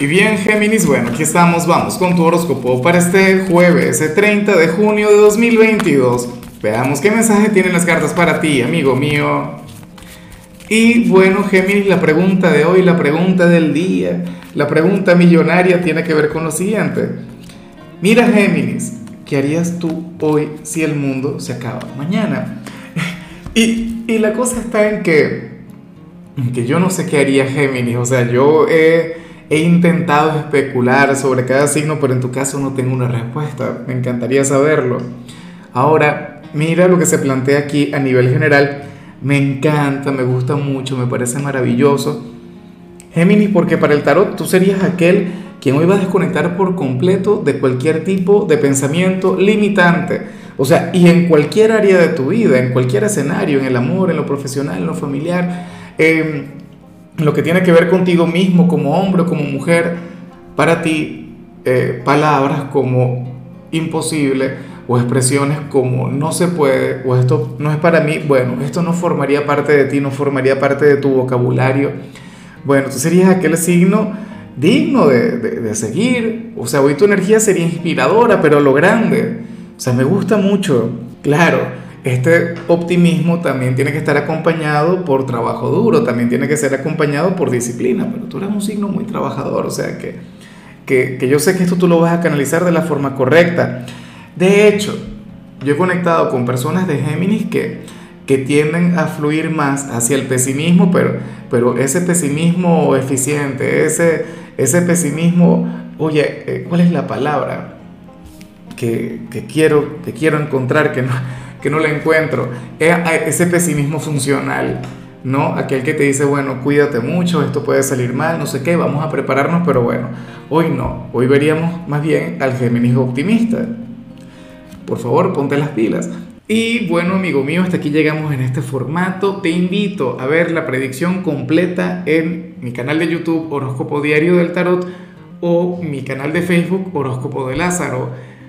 Y bien, Géminis, bueno, aquí estamos, vamos con tu horóscopo para este jueves, el 30 de junio de 2022. Veamos qué mensaje tienen las cartas para ti, amigo mío. Y bueno, Géminis, la pregunta de hoy, la pregunta del día, la pregunta millonaria tiene que ver con lo siguiente. Mira, Géminis, ¿qué harías tú hoy si el mundo se acaba mañana? Y, y la cosa está en que, que yo no sé qué haría Géminis, o sea, yo he He intentado especular sobre cada signo, pero en tu caso no tengo una respuesta. Me encantaría saberlo. Ahora, mira lo que se plantea aquí a nivel general. Me encanta, me gusta mucho, me parece maravilloso. Géminis, porque para el tarot tú serías aquel quien hoy va a desconectar por completo de cualquier tipo de pensamiento limitante. O sea, y en cualquier área de tu vida, en cualquier escenario, en el amor, en lo profesional, en lo familiar. Eh, lo que tiene que ver contigo mismo como hombre o como mujer, para ti eh, palabras como imposible o expresiones como no se puede o esto no es para mí, bueno, esto no formaría parte de ti, no formaría parte de tu vocabulario. Bueno, tú serías aquel signo digno de, de, de seguir, o sea, hoy tu energía sería inspiradora, pero lo grande, o sea, me gusta mucho, claro este optimismo también tiene que estar acompañado por trabajo duro, también tiene que ser acompañado por disciplina, pero tú eres un signo muy trabajador, o sea que, que, yo sé que esto tú lo vas a canalizar de la forma correcta. De hecho, yo he conectado con personas de Géminis que, que tienden a fluir más hacia el pesimismo, pero, pero ese pesimismo eficiente, ese, ese pesimismo, oye, eh, ¿cuál es la palabra que, que quiero, que quiero encontrar que no le encuentro. Ese pesimismo funcional, ¿no? Aquel que te dice, bueno, cuídate mucho, esto puede salir mal, no sé qué, vamos a prepararnos, pero bueno, hoy no. Hoy veríamos más bien al Géminis optimista. Por favor, ponte las pilas. Y bueno, amigo mío, hasta aquí llegamos en este formato. Te invito a ver la predicción completa en mi canal de YouTube Horóscopo Diario del Tarot o mi canal de Facebook Horóscopo de Lázaro.